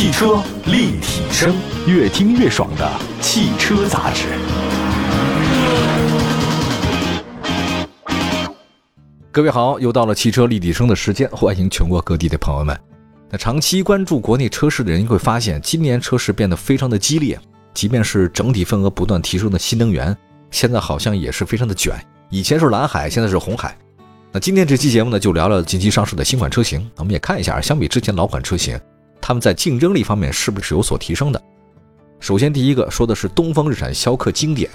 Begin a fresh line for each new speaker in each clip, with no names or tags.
汽车立体声，越听越爽的汽车杂志。各位好，又到了汽车立体声的时间，欢迎全国各地的朋友们。那长期关注国内车市的人会发现，今年车市变得非常的激烈，即便是整体份额不断提升的新能源，现在好像也是非常的卷。以前是蓝海，现在是红海。那今天这期节目呢，就聊聊近期上市的新款车型，我们也看一下，相比之前老款车型，他们在竞争力方面是不是有所提升的。首先，第一个说的是东风日产逍客经典。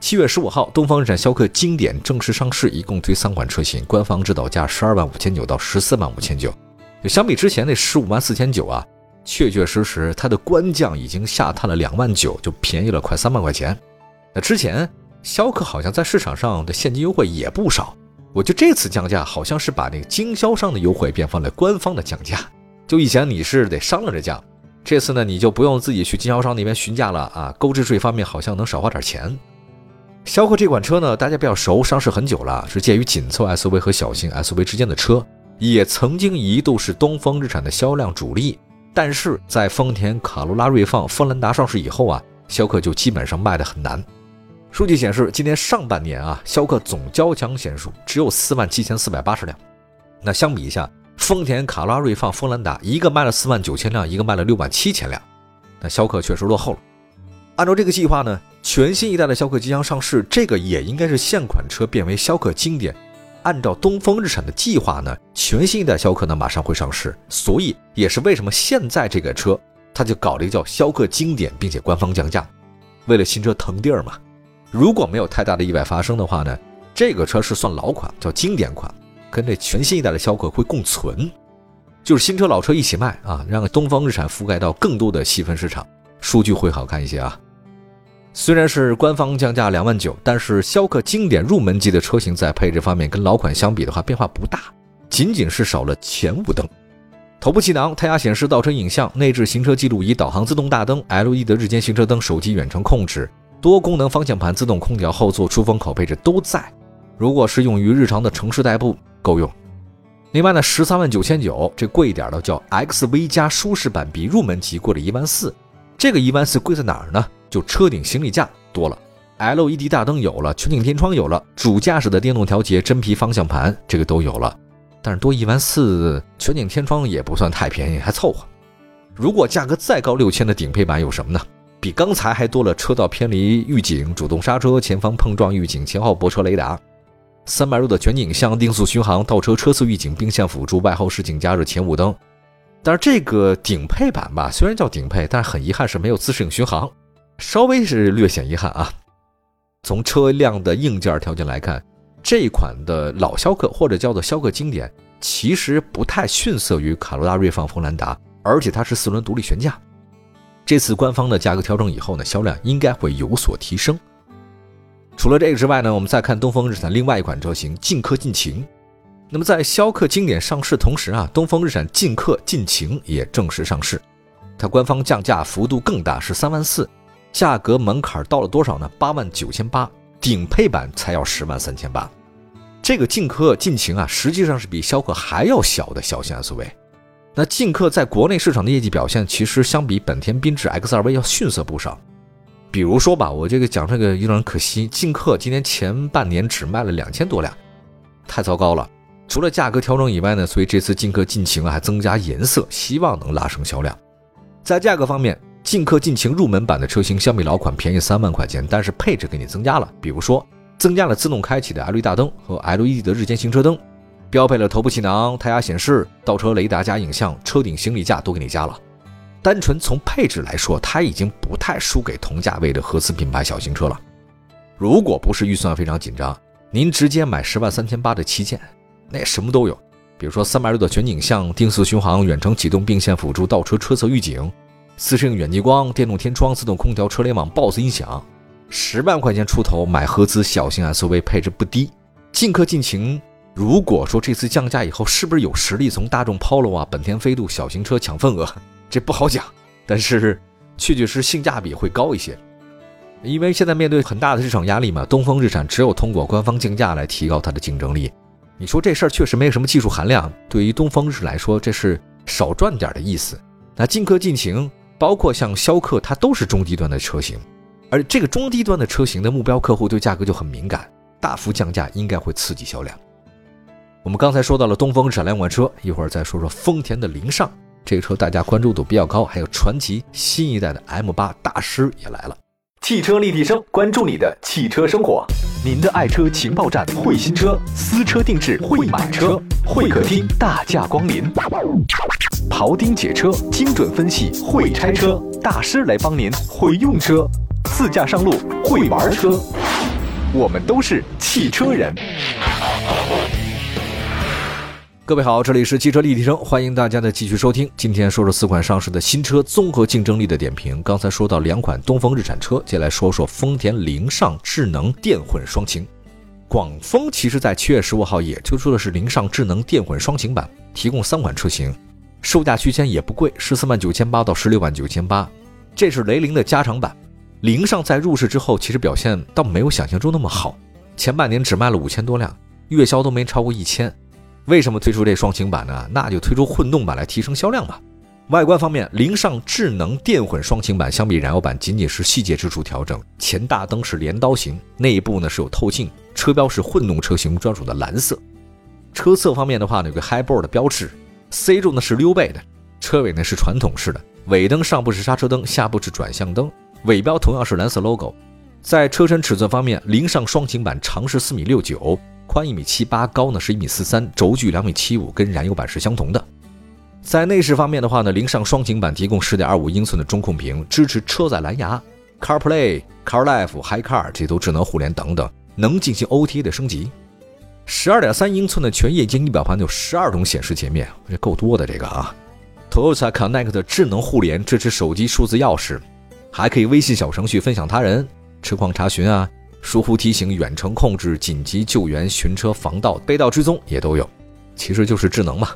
七月十五号，东风日产逍客经典正式上市，一共推三款车型，官方指导价十二万五千九到十四万五千九。就相比之前那十五万四千九啊，确确实实它的官降已经下探了两万九，就便宜了快三万块钱。那之前逍客好像在市场上的现金优惠也不少，我觉得这次降价好像是把那个经销商的优惠变成了官方的降价。就以前你是得商量着降，这次呢你就不用自己去经销商那边询价了啊，购置税方面好像能少花点钱。逍客这款车呢，大家比较熟，上市很久了，是介于紧凑 SUV 和小型 SUV 之间的车，也曾经一度是东风日产的销量主力。但是在丰田卡罗拉锐放、锋兰达上市以后啊，逍客就基本上卖的很难。数据显示，今年上半年啊，逍客总交强险数只有四万七千四百八十辆。那相比一下，丰田卡罗拉瑞放、锋兰达一个卖了四万九千辆，一个卖了六万七千辆，那逍客确实落后了。按照这个计划呢？全新一代的逍客即将上市，这个也应该是现款车变为逍客经典。按照东风日产的计划呢，全新一代逍客呢马上会上市，所以也是为什么现在这个车它就搞了一个叫逍客经典，并且官方降价，为了新车腾地儿嘛。如果没有太大的意外发生的话呢，这个车是算老款，叫经典款，跟这全新一代的逍客会共存，就是新车老车一起卖啊，让东风日产覆盖到更多的细分市场，数据会好看一些啊。虽然是官方降价两万九，但是逍客经典入门级的车型在配置方面跟老款相比的话变化不大，仅仅是少了前雾灯、头部气囊、胎压显示、倒车影像、内置行车记录仪、导航自动大灯、LED 的日间行车灯、手机远程控制、多功能方向盘、自动空调、后座出风口配置都在。如果是用于日常的城市代步，够用。另外呢，十三万九千九，这贵一点的叫 XV 加舒适版，比入门级贵了一万四。这个一万四贵在哪儿呢？就车顶行李架多了，LED 大灯有了，全景天窗有了，主驾驶的电动调节真皮方向盘这个都有了，但是多一万四，全景天窗也不算太便宜，还凑合。如果价格再高六千的顶配版有什么呢？比刚才还多了车道偏离预警、主动刹车、前方碰撞预警、前后泊车雷达、三百度的全景影像、定速巡航、倒车车速预警、并线辅助、外后视镜加热、前雾灯。但是这个顶配版吧，虽然叫顶配，但是很遗憾是没有自适应巡航。稍微是略显遗憾啊。从车辆的硬件条件来看，这款的老逍客或者叫做逍客经典，其实不太逊色于卡罗拉锐放、锋兰达，而且它是四轮独立悬架。这次官方的价格调整以后呢，销量应该会有所提升。除了这个之外呢，我们再看东风日产另外一款车型劲客劲情。那么在逍客经典上市同时啊，东风日产劲客劲情也正式上市，它官方降价幅度更大，是三万四。价格门槛到了多少呢？八万九千八，顶配版才要十万三千八。这个劲客劲情啊，实际上是比逍客还要小的小型 SUV。那劲客在国内市场的业绩表现，其实相比本田缤智 X2V 要逊色不少。比如说吧，我这个讲这个有点可惜，劲客今年前半年只卖了两千多辆，太糟糕了。除了价格调整以外呢，所以这次劲客劲情啊还增加颜色，希望能拉升销量。在价格方面。劲客劲情入门版的车型相比老款便宜三万块钱，但是配置给你增加了，比如说增加了自动开启的 LED 大灯和 LED 的日间行车灯，标配了头部气囊、胎压显示、倒车雷达加影像、车顶行李架都给你加了。单纯从配置来说，它已经不太输给同价位的合资品牌小型车了。如果不是预算非常紧张，您直接买十万三千八的旗舰，那什么都有，比如说三百六的全景像、定速巡航、远程启动、并线辅助、倒车车侧预警。自适应远近光、电动天窗、自动空调、车联网、BOSS 音响，十万块钱出头买合资小型 SUV，配置不低。劲客尽情，如果说这次降价以后，是不是有实力从大众 Polo 啊、本田飞度小型车抢份额？这不好讲。但是确确实性价比会高一些，因为现在面对很大的市场压力嘛，东风日产只有通过官方竞价来提高它的竞争力。你说这事儿确实没有什么技术含量，对于东风日来说，这是少赚点的意思。那金科进擎，包括像逍客，它都是中低端的车型，而这个中低端的车型的目标客户对价格就很敏感，大幅降价应该会刺激销量。我们刚才说到了东风日产两款车，一会儿再说说丰田的凌尚，这个车大家关注度比较高，还有传祺新一代的 M8 大师也来了。
汽车立体声，关注你的汽车生活，您的爱车情报站，会新车，私车定制，会买车，会客厅大驾光临，庖丁解车，精准分析，会拆车大师来帮您，会用车，自驾上路，会玩车，我们都是汽车人。
各位好，这里是汽车立体声，欢迎大家的继续收听。今天说说四款上市的新车综合竞争力的点评。刚才说到两款东风日产车，接下来说说丰田凌尚智能电混双擎。广丰其实在七月十五号也推出的是凌尚智能电混双擎版，提供三款车型，售价区间也不贵，十四万九千八到十六万九千八。这是雷凌的加长版。凌尚在入市之后，其实表现倒没有想象中那么好，前半年只卖了五千多辆，月销都没超过一千。为什么推出这双擎版呢？那就推出混动版来提升销量吧。外观方面，凌尚智能电混双擎版相比燃油版仅仅是细节之处调整，前大灯是镰刀形，内部呢是有透镜，车标是混动车型专属的蓝色。车侧方面的话呢，有个 Highboard 的标志，C 柱呢是溜背的，车尾呢是传统式的，尾灯上部是刹车灯，下部是转向灯，尾标同样是蓝色 logo。在车身尺寸方面，凌尚双擎版长是四米六九。宽一米七八，高呢是一米四三，轴距两米七五，跟燃油版是相同的。在内饰方面的话呢，凌尚双擎版提供十点二五英寸的中控屏，支持车载蓝牙、CarPlay、CarLife、HiCar 这都智能互联等等，能进行 OTA 的升级。十二点三英寸的全液晶仪表盘有十二种显示界面，这够多的这个啊。Toyota Connect 智能互联支持手机数字钥匙，还可以微信小程序分享他人车况查询啊。疏忽提醒、远程控制、紧急救援、寻车防盗、被盗追踪也都有，其实就是智能嘛。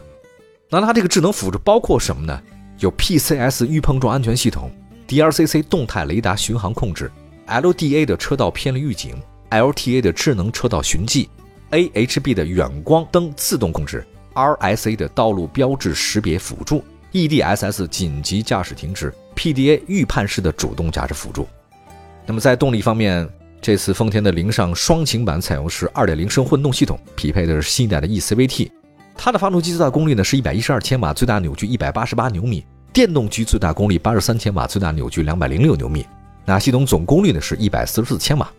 那它这个智能辅助包括什么呢？有 PCS 预碰撞安全系统、DRCC 动态雷达巡航控制、LDA 的车道偏离预警、LTA 的智能车道寻迹、AHB 的远光灯自动控制、RSA 的道路标志识别辅助、EDSS 紧急驾驶停止、PDA 预判式的主动驾驶辅助。那么在动力方面，这次丰田的凌尚双擎版采用是2.0升混动系统，匹配的是新一代的 eCVT。它的发动机最大功率呢是112千瓦，最大扭矩188牛米；电动机最大功率83千瓦，最大扭矩206牛米。那系统总功率呢是144千瓦。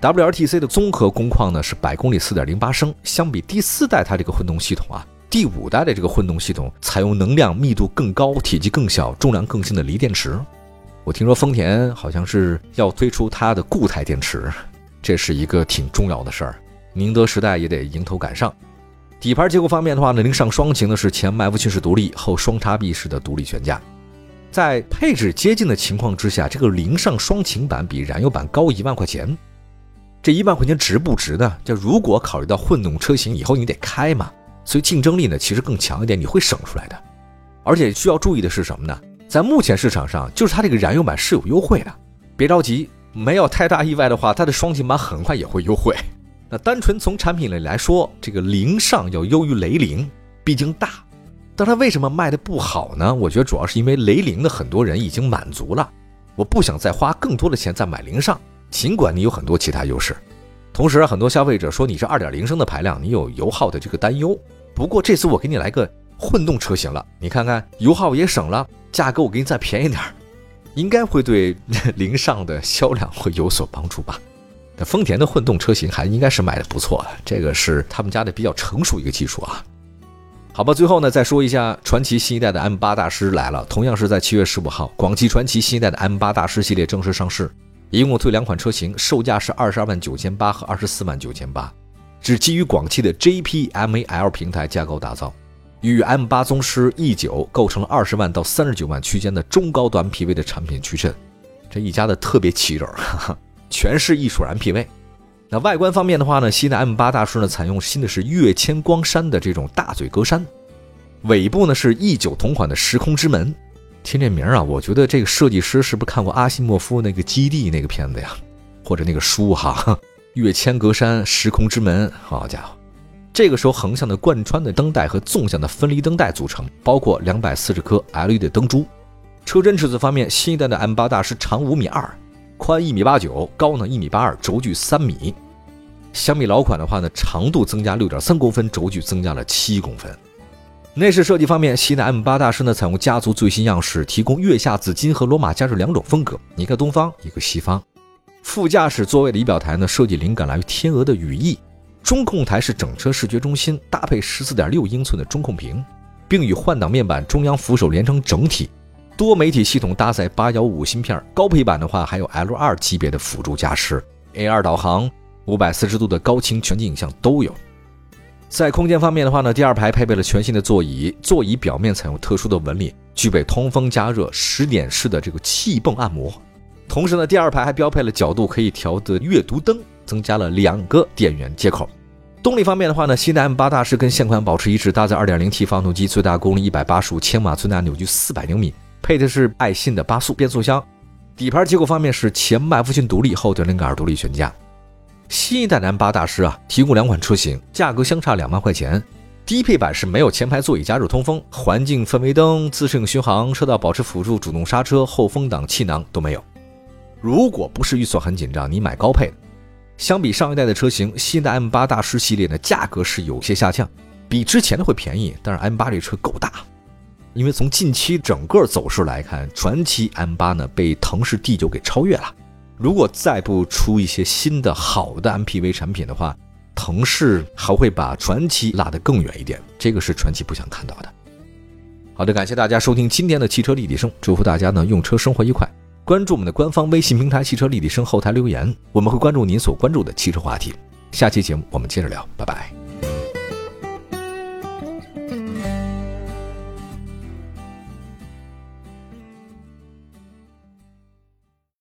WLTC 的综合工况呢是百公里4.08升。相比第四代它这个混动系统啊，第五代的这个混动系统采用能量密度更高、体积更小、重量更轻的锂电池。我听说丰田好像是要推出它的固态电池，这是一个挺重要的事儿。宁德时代也得迎头赶上。底盘结构方面的话呢，凌尚双擎呢是前麦弗逊式独立，后双叉臂式的独立悬架。在配置接近的情况之下，这个凌尚双擎版比燃油版高一万块钱。这一万块钱值不值呢？就如果考虑到混动车型以后你得开嘛，所以竞争力呢其实更强一点，你会省出来的。而且需要注意的是什么呢？在目前市场上，就是它这个燃油版是有优惠的，别着急，没有太大意外的话，它的双擎版很快也会优惠。那单纯从产品力来说，这个凌尚要优于雷凌，毕竟大。但它为什么卖的不好呢？我觉得主要是因为雷凌的很多人已经满足了，我不想再花更多的钱再买凌尚，尽管你有很多其他优势。同时，很多消费者说你是2.0升的排量，你有油耗的这个担忧。不过这次我给你来个。混动车型了，你看看油耗也省了，价格我给你再便宜点儿，应该会对 凌尚的销量会有所帮助吧？那丰田的混动车型还应该是卖的不错的，这个是他们家的比较成熟一个技术啊。好吧，最后呢再说一下，传祺新一代的 M8 大师来了，同样是在七月十五号，广汽传祺新一代的 M8 大师系列正式上市，一共推两款车型，售价是二十二万九千八和二十四万九千八，是基于广汽的 JPMAL 平台架构打造。与 M8 宗师 E9 构成了二十万到三十九万区间的中高端 MPV 的产品矩阵，这一家的特别齐整，全是艺术 MPV。那外观方面的话呢，新的 M8 大师呢采用新的是跃迁光栅的这种大嘴格栅，尾部呢是 E9 同款的时空之门。听这名啊，我觉得这个设计师是不是看过阿西莫夫那个基地那个片子呀，或者那个书哈？跃迁格栅，时空之门，好家伙！这个时候横向的贯穿的灯带和纵向的分离灯带组成，包括两百四十颗 LED 灯珠。车身尺寸方面，新一代的 M8 大师长五米二，宽一米八九，高呢一米八二，轴距三米。相比老款的话呢，长度增加六点三公分，轴距增加了七公分。内饰设计方面，新的 M8 大师呢采用家族最新样式，提供月下紫金和罗马假日两种风格，一个东方，一个西方。副驾驶座位的仪表台呢，设计灵感来于天鹅的羽翼。中控台是整车视觉中心，搭配十四点六英寸的中控屏，并与换挡面板、中央扶手连成整体。多媒体系统搭载八幺五芯片，高配版的话还有 L2 级别的辅助驾驶、A2 导航、五百四十度的高清全景影像都有。在空间方面的话呢，第二排配备了全新的座椅，座椅表面采用特殊的纹理，具备通风加热、十点式的这个气泵按摩。同时呢，第二排还标配了角度可以调的阅读灯，增加了两个电源接口。动力方面的话呢，新的 M8 大师跟现款保持一致，搭载 2.0T 发动机，最大功率185千瓦，最大扭矩400牛米，配的是爱信的八速变速箱。底盘结构方面是前麦弗逊独立，后电灵杆独立悬架。新一代的 M8 大师啊，提供两款车型，价格相差两万块钱。低配版是没有前排座椅加热通风、环境氛围灯、自适应巡航、车道保持辅助、主动刹车、后风挡、气囊都没有。如果不是预算很紧张，你买高配的。相比上一代的车型，新的 M8 大师系列呢，价格是有些下降，比之前的会便宜。但是 M8 这车够大，因为从近期整个走势来看，传祺 M8 呢被腾势 D9 给超越了。如果再不出一些新的好的 MPV 产品的话，腾势还会把传祺拉得更远一点，这个是传祺不想看到的。好的，感谢大家收听今天的汽车立体声，祝福大家呢用车生活愉快。关注我们的官方微信平台“汽车立体声”后台留言，我们会关注您所关注的汽车话题。下期节目我们接着聊，拜拜。